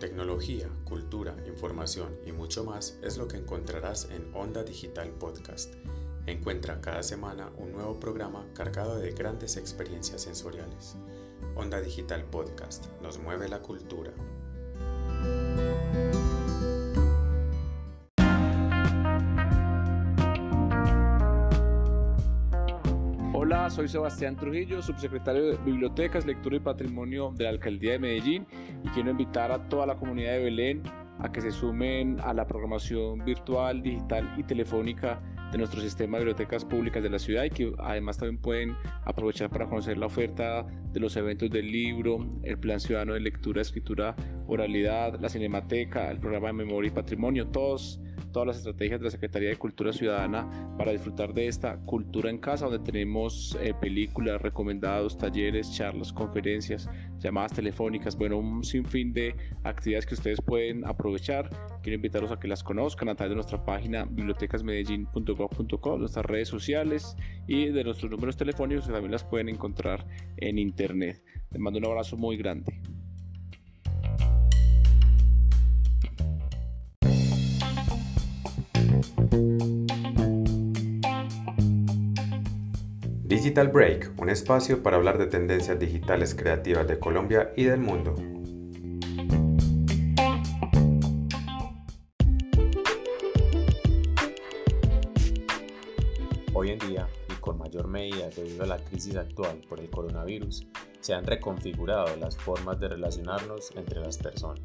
Tecnología, cultura, información y mucho más es lo que encontrarás en Onda Digital Podcast. Encuentra cada semana un nuevo programa cargado de grandes experiencias sensoriales. Onda Digital Podcast nos mueve la cultura. Soy Sebastián Trujillo, subsecretario de Bibliotecas, Lectura y Patrimonio de la Alcaldía de Medellín y quiero invitar a toda la comunidad de Belén a que se sumen a la programación virtual, digital y telefónica de nuestro sistema de bibliotecas públicas de la ciudad y que además también pueden aprovechar para conocer la oferta de los eventos del libro, el plan ciudadano de lectura, escritura, oralidad, la cinemateca, el programa de memoria y patrimonio, todos todas las estrategias de la Secretaría de Cultura Ciudadana para disfrutar de esta cultura en casa, donde tenemos eh, películas, recomendados, talleres, charlas, conferencias, llamadas telefónicas, bueno, un sinfín de actividades que ustedes pueden aprovechar. Quiero invitarlos a que las conozcan a través de nuestra página bibliotecasmedellin.gov.co, nuestras redes sociales y de nuestros números telefónicos que también las pueden encontrar en internet. Les mando un abrazo muy grande. Digital Break, un espacio para hablar de tendencias digitales creativas de Colombia y del mundo. Hoy en día, y con mayor medida debido a la crisis actual por el coronavirus, se han reconfigurado las formas de relacionarnos entre las personas.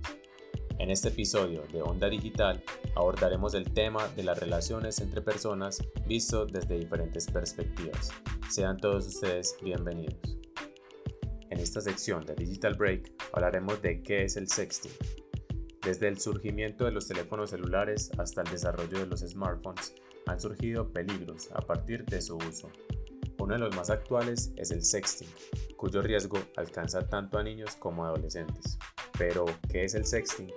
En este episodio de Onda Digital abordaremos el tema de las relaciones entre personas visto desde diferentes perspectivas. Sean todos ustedes bienvenidos. En esta sección de Digital Break hablaremos de qué es el sexting. Desde el surgimiento de los teléfonos celulares hasta el desarrollo de los smartphones, han surgido peligros a partir de su uso. Uno de los más actuales es el sexting, cuyo riesgo alcanza tanto a niños como a adolescentes. Pero, ¿qué es el sexting?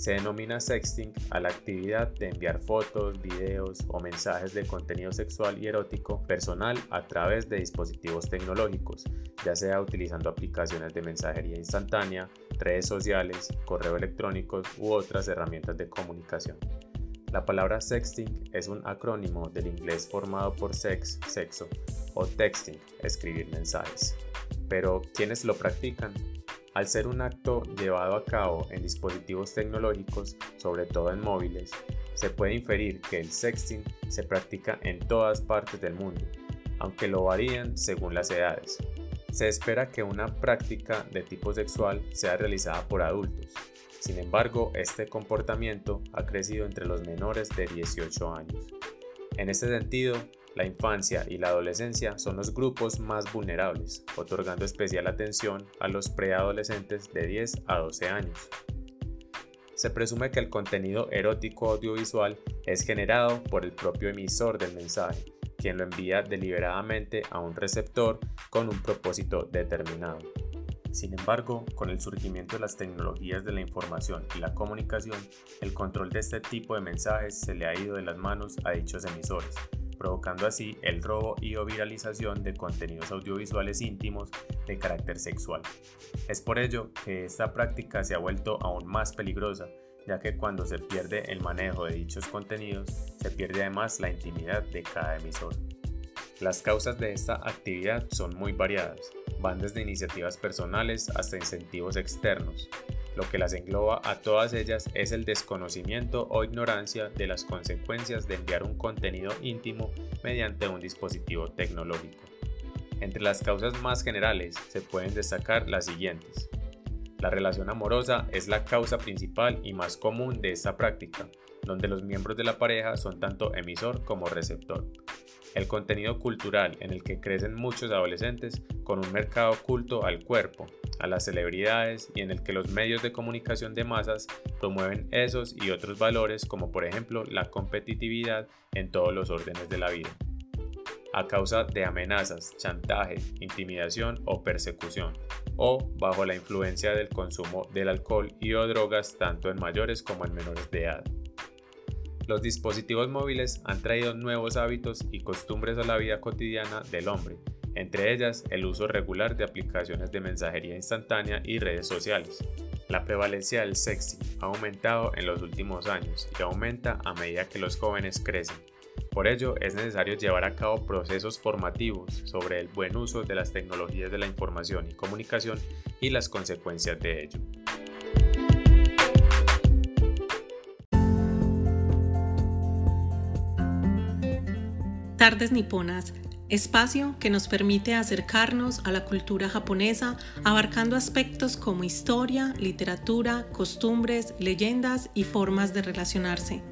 Se denomina sexting a la actividad de enviar fotos, videos o mensajes de contenido sexual y erótico personal a través de dispositivos tecnológicos, ya sea utilizando aplicaciones de mensajería instantánea, redes sociales, correo electrónico u otras herramientas de comunicación. La palabra sexting es un acrónimo del inglés formado por sex, sexo, o texting, escribir mensajes. Pero, ¿quiénes lo practican? Al ser un acto llevado a cabo en dispositivos tecnológicos, sobre todo en móviles, se puede inferir que el sexting se practica en todas partes del mundo, aunque lo varían según las edades. Se espera que una práctica de tipo sexual sea realizada por adultos. Sin embargo, este comportamiento ha crecido entre los menores de 18 años. En este sentido, la infancia y la adolescencia son los grupos más vulnerables, otorgando especial atención a los preadolescentes de 10 a 12 años. Se presume que el contenido erótico audiovisual es generado por el propio emisor del mensaje, quien lo envía deliberadamente a un receptor con un propósito determinado. Sin embargo, con el surgimiento de las tecnologías de la información y la comunicación, el control de este tipo de mensajes se le ha ido de las manos a dichos emisores, provocando así el robo y o viralización de contenidos audiovisuales íntimos de carácter sexual. Es por ello que esta práctica se ha vuelto aún más peligrosa, ya que cuando se pierde el manejo de dichos contenidos, se pierde además la intimidad de cada emisor. Las causas de esta actividad son muy variadas, van desde iniciativas personales hasta incentivos externos, lo que las engloba a todas ellas es el desconocimiento o ignorancia de las consecuencias de enviar un contenido íntimo mediante un dispositivo tecnológico. Entre las causas más generales se pueden destacar las siguientes. La relación amorosa es la causa principal y más común de esta práctica, donde los miembros de la pareja son tanto emisor como receptor el contenido cultural en el que crecen muchos adolescentes con un mercado oculto al cuerpo, a las celebridades y en el que los medios de comunicación de masas promueven esos y otros valores como por ejemplo la competitividad en todos los órdenes de la vida. A causa de amenazas, chantaje, intimidación o persecución, o bajo la influencia del consumo del alcohol y o drogas tanto en mayores como en menores de edad. Los dispositivos móviles han traído nuevos hábitos y costumbres a la vida cotidiana del hombre, entre ellas el uso regular de aplicaciones de mensajería instantánea y redes sociales. La prevalencia del sexting ha aumentado en los últimos años y aumenta a medida que los jóvenes crecen. Por ello, es necesario llevar a cabo procesos formativos sobre el buen uso de las tecnologías de la información y comunicación y las consecuencias de ello. Tardes Niponas espacio que nos permite acercarnos a la cultura japonesa abarcando aspectos como historia, literatura, costumbres, leyendas y formas de relacionarse.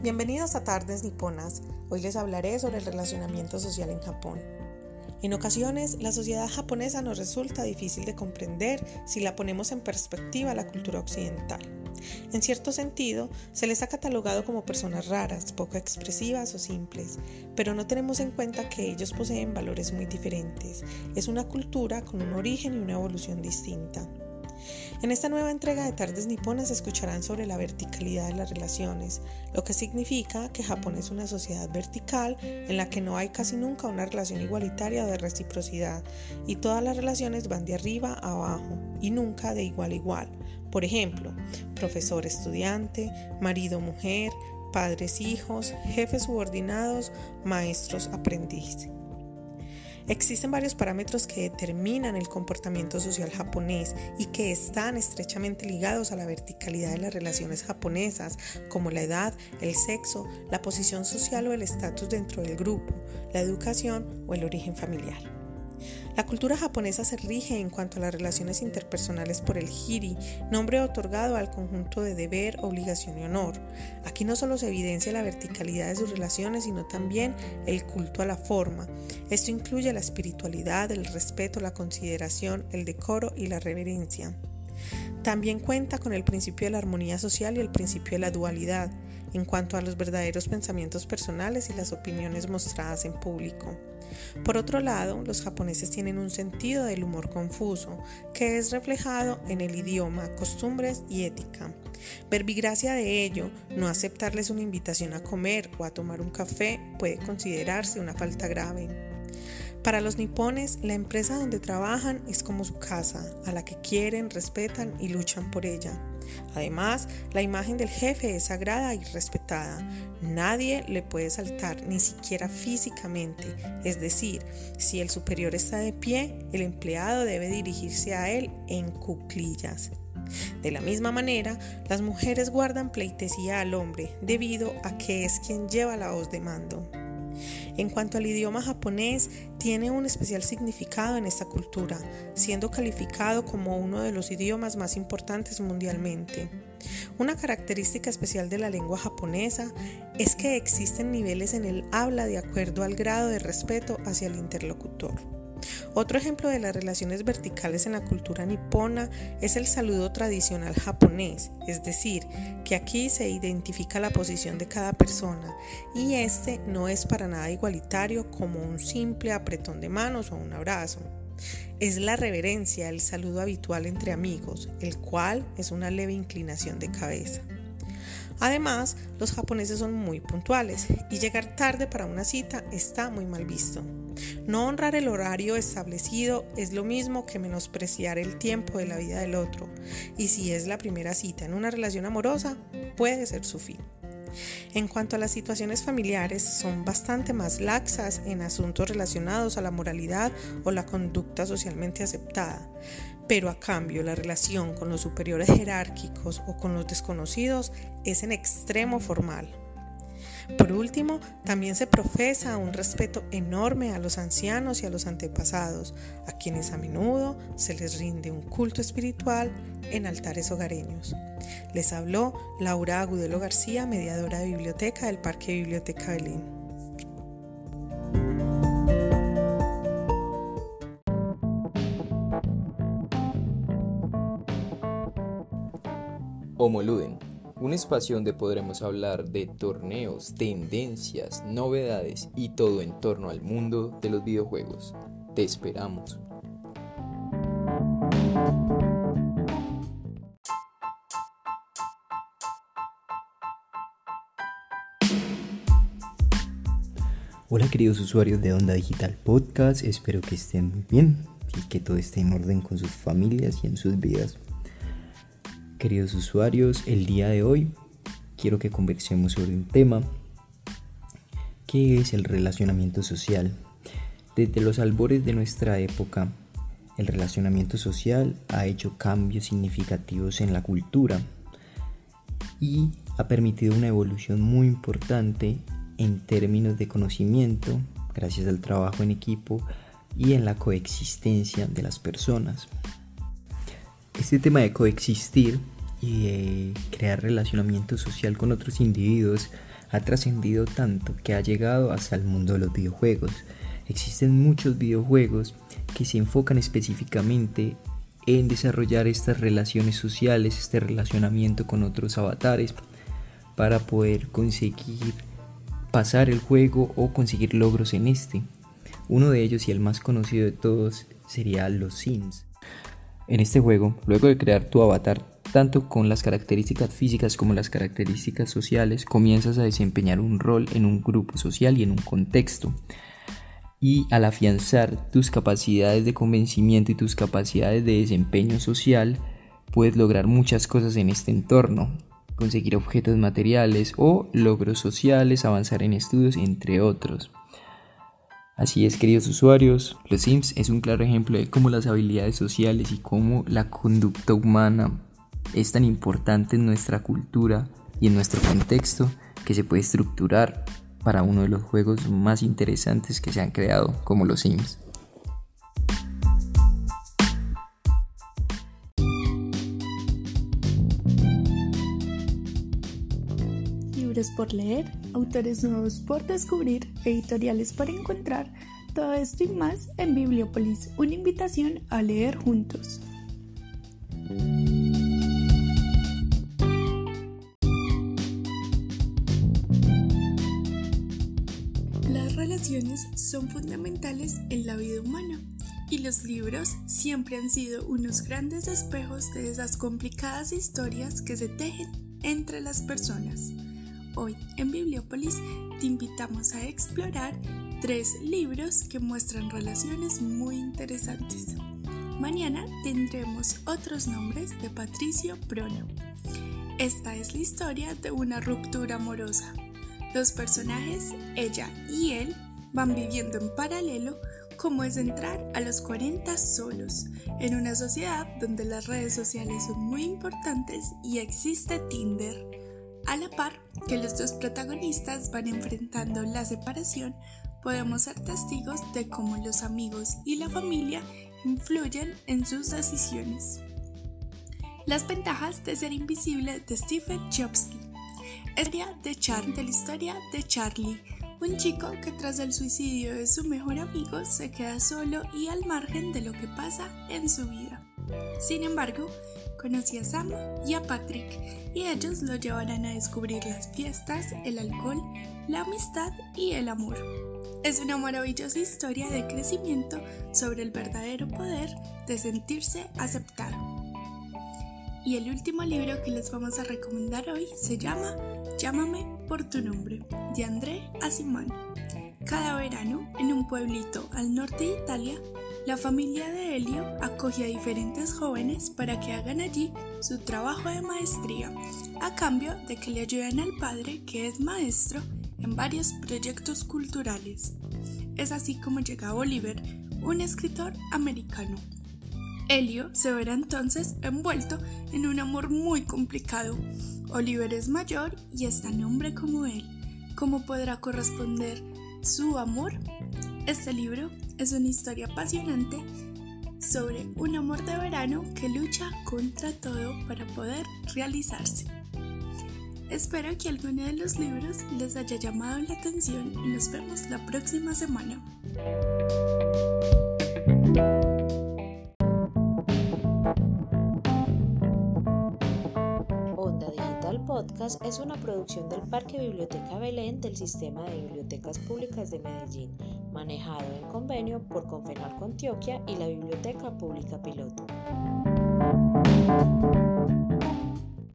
Bienvenidos a Tardes Niponas. Hoy les hablaré sobre el relacionamiento social en Japón. En ocasiones, la sociedad japonesa nos resulta difícil de comprender si la ponemos en perspectiva a la cultura occidental. En cierto sentido, se les ha catalogado como personas raras, poco expresivas o simples, pero no tenemos en cuenta que ellos poseen valores muy diferentes. Es una cultura con un origen y una evolución distinta. En esta nueva entrega de Tardes Niponas escucharán sobre la verticalidad de las relaciones, lo que significa que Japón es una sociedad vertical en la que no hay casi nunca una relación igualitaria de reciprocidad y todas las relaciones van de arriba a abajo y nunca de igual a igual. Por ejemplo, profesor-estudiante, marido-mujer, padres-hijos, jefes subordinados, maestros-aprendiz. Existen varios parámetros que determinan el comportamiento social japonés y que están estrechamente ligados a la verticalidad de las relaciones japonesas, como la edad, el sexo, la posición social o el estatus dentro del grupo, la educación o el origen familiar. La cultura japonesa se rige en cuanto a las relaciones interpersonales por el hiri, nombre otorgado al conjunto de deber, obligación y honor. Aquí no solo se evidencia la verticalidad de sus relaciones, sino también el culto a la forma. Esto incluye la espiritualidad, el respeto, la consideración, el decoro y la reverencia. También cuenta con el principio de la armonía social y el principio de la dualidad en cuanto a los verdaderos pensamientos personales y las opiniones mostradas en público. Por otro lado, los japoneses tienen un sentido del humor confuso, que es reflejado en el idioma, costumbres y ética. Verbigracia de ello, no aceptarles una invitación a comer o a tomar un café puede considerarse una falta grave. Para los nipones, la empresa donde trabajan es como su casa, a la que quieren, respetan y luchan por ella. Además, la imagen del jefe es sagrada y respetada. Nadie le puede saltar, ni siquiera físicamente. Es decir, si el superior está de pie, el empleado debe dirigirse a él en cuclillas. De la misma manera, las mujeres guardan pleitesía al hombre debido a que es quien lleva la voz de mando. En cuanto al idioma japonés, tiene un especial significado en esta cultura, siendo calificado como uno de los idiomas más importantes mundialmente. Una característica especial de la lengua japonesa es que existen niveles en el habla de acuerdo al grado de respeto hacia el interlocutor. Otro ejemplo de las relaciones verticales en la cultura nipona es el saludo tradicional japonés, es decir, que aquí se identifica la posición de cada persona y este no es para nada igualitario como un simple apretón de manos o un abrazo. Es la reverencia, el saludo habitual entre amigos, el cual es una leve inclinación de cabeza. Además, los japoneses son muy puntuales y llegar tarde para una cita está muy mal visto. No honrar el horario establecido es lo mismo que menospreciar el tiempo de la vida del otro y si es la primera cita en una relación amorosa, puede ser su fin. En cuanto a las situaciones familiares, son bastante más laxas en asuntos relacionados a la moralidad o la conducta socialmente aceptada, pero a cambio la relación con los superiores jerárquicos o con los desconocidos es en extremo formal. Por último, también se profesa un respeto enorme a los ancianos y a los antepasados, a quienes a menudo se les rinde un culto espiritual en altares hogareños. Les habló Laura Agudelo García, mediadora de biblioteca del Parque Biblioteca Belén. Homoluden un espacio donde podremos hablar de torneos, tendencias, novedades y todo en torno al mundo de los videojuegos. Te esperamos. Hola queridos usuarios de Onda Digital Podcast, espero que estén muy bien y que todo esté en orden con sus familias y en sus vidas. Queridos usuarios, el día de hoy quiero que conversemos sobre un tema que es el relacionamiento social. Desde los albores de nuestra época, el relacionamiento social ha hecho cambios significativos en la cultura y ha permitido una evolución muy importante en términos de conocimiento, gracias al trabajo en equipo y en la coexistencia de las personas. Este tema de coexistir y de crear relacionamiento social con otros individuos ha trascendido tanto que ha llegado hasta el mundo de los videojuegos. Existen muchos videojuegos que se enfocan específicamente en desarrollar estas relaciones sociales, este relacionamiento con otros avatares para poder conseguir pasar el juego o conseguir logros en este. Uno de ellos y el más conocido de todos sería los Sims. En este juego, luego de crear tu avatar, tanto con las características físicas como las características sociales, comienzas a desempeñar un rol en un grupo social y en un contexto. Y al afianzar tus capacidades de convencimiento y tus capacidades de desempeño social, puedes lograr muchas cosas en este entorno, conseguir objetos materiales o logros sociales, avanzar en estudios, entre otros. Así es, queridos usuarios, los Sims es un claro ejemplo de cómo las habilidades sociales y cómo la conducta humana es tan importante en nuestra cultura y en nuestro contexto que se puede estructurar para uno de los juegos más interesantes que se han creado como los Sims. Por leer, autores nuevos por descubrir, editoriales por encontrar, todo esto y más en Bibliopolis, una invitación a leer juntos. Las relaciones son fundamentales en la vida humana y los libros siempre han sido unos grandes espejos de esas complicadas historias que se tejen entre las personas. Hoy en Bibliópolis te invitamos a explorar tres libros que muestran relaciones muy interesantes. Mañana tendremos otros nombres de Patricio Prono. Esta es la historia de una ruptura amorosa. Los personajes, ella y él, van viviendo en paralelo como es entrar a los 40 solos, en una sociedad donde las redes sociales son muy importantes y existe Tinder. A la par que los dos protagonistas van enfrentando la separación, podemos ser testigos de cómo los amigos y la familia influyen en sus decisiones. Las ventajas de ser invisible de Stephen Chomsky. Historia de, Char de la historia de Charlie, un chico que tras el suicidio de su mejor amigo se queda solo y al margen de lo que pasa en su vida. Sin embargo, conocí a Sam y a Patrick y ellos lo llevarán a descubrir las fiestas, el alcohol, la amistad y el amor. Es una maravillosa historia de crecimiento sobre el verdadero poder de sentirse aceptado. Y el último libro que les vamos a recomendar hoy se llama Llámame por tu nombre, de André Asimán. Cada verano, en un pueblito al norte de Italia, la familia de Helio acoge a diferentes jóvenes para que hagan allí su trabajo de maestría, a cambio de que le ayuden al padre, que es maestro, en varios proyectos culturales. Es así como llega Oliver, un escritor americano. Helio se verá entonces envuelto en un amor muy complicado. Oliver es mayor y es tan hombre como él. ¿Cómo podrá corresponder su amor? Este libro es una historia apasionante sobre un amor de verano que lucha contra todo para poder realizarse. Espero que alguno de los libros les haya llamado la atención y nos vemos la próxima semana. Onda Digital Podcast es una producción del Parque Biblioteca Belén del Sistema de Bibliotecas Públicas de Medellín manejado en convenio por Confenalco Antioquia y la Biblioteca Pública Piloto.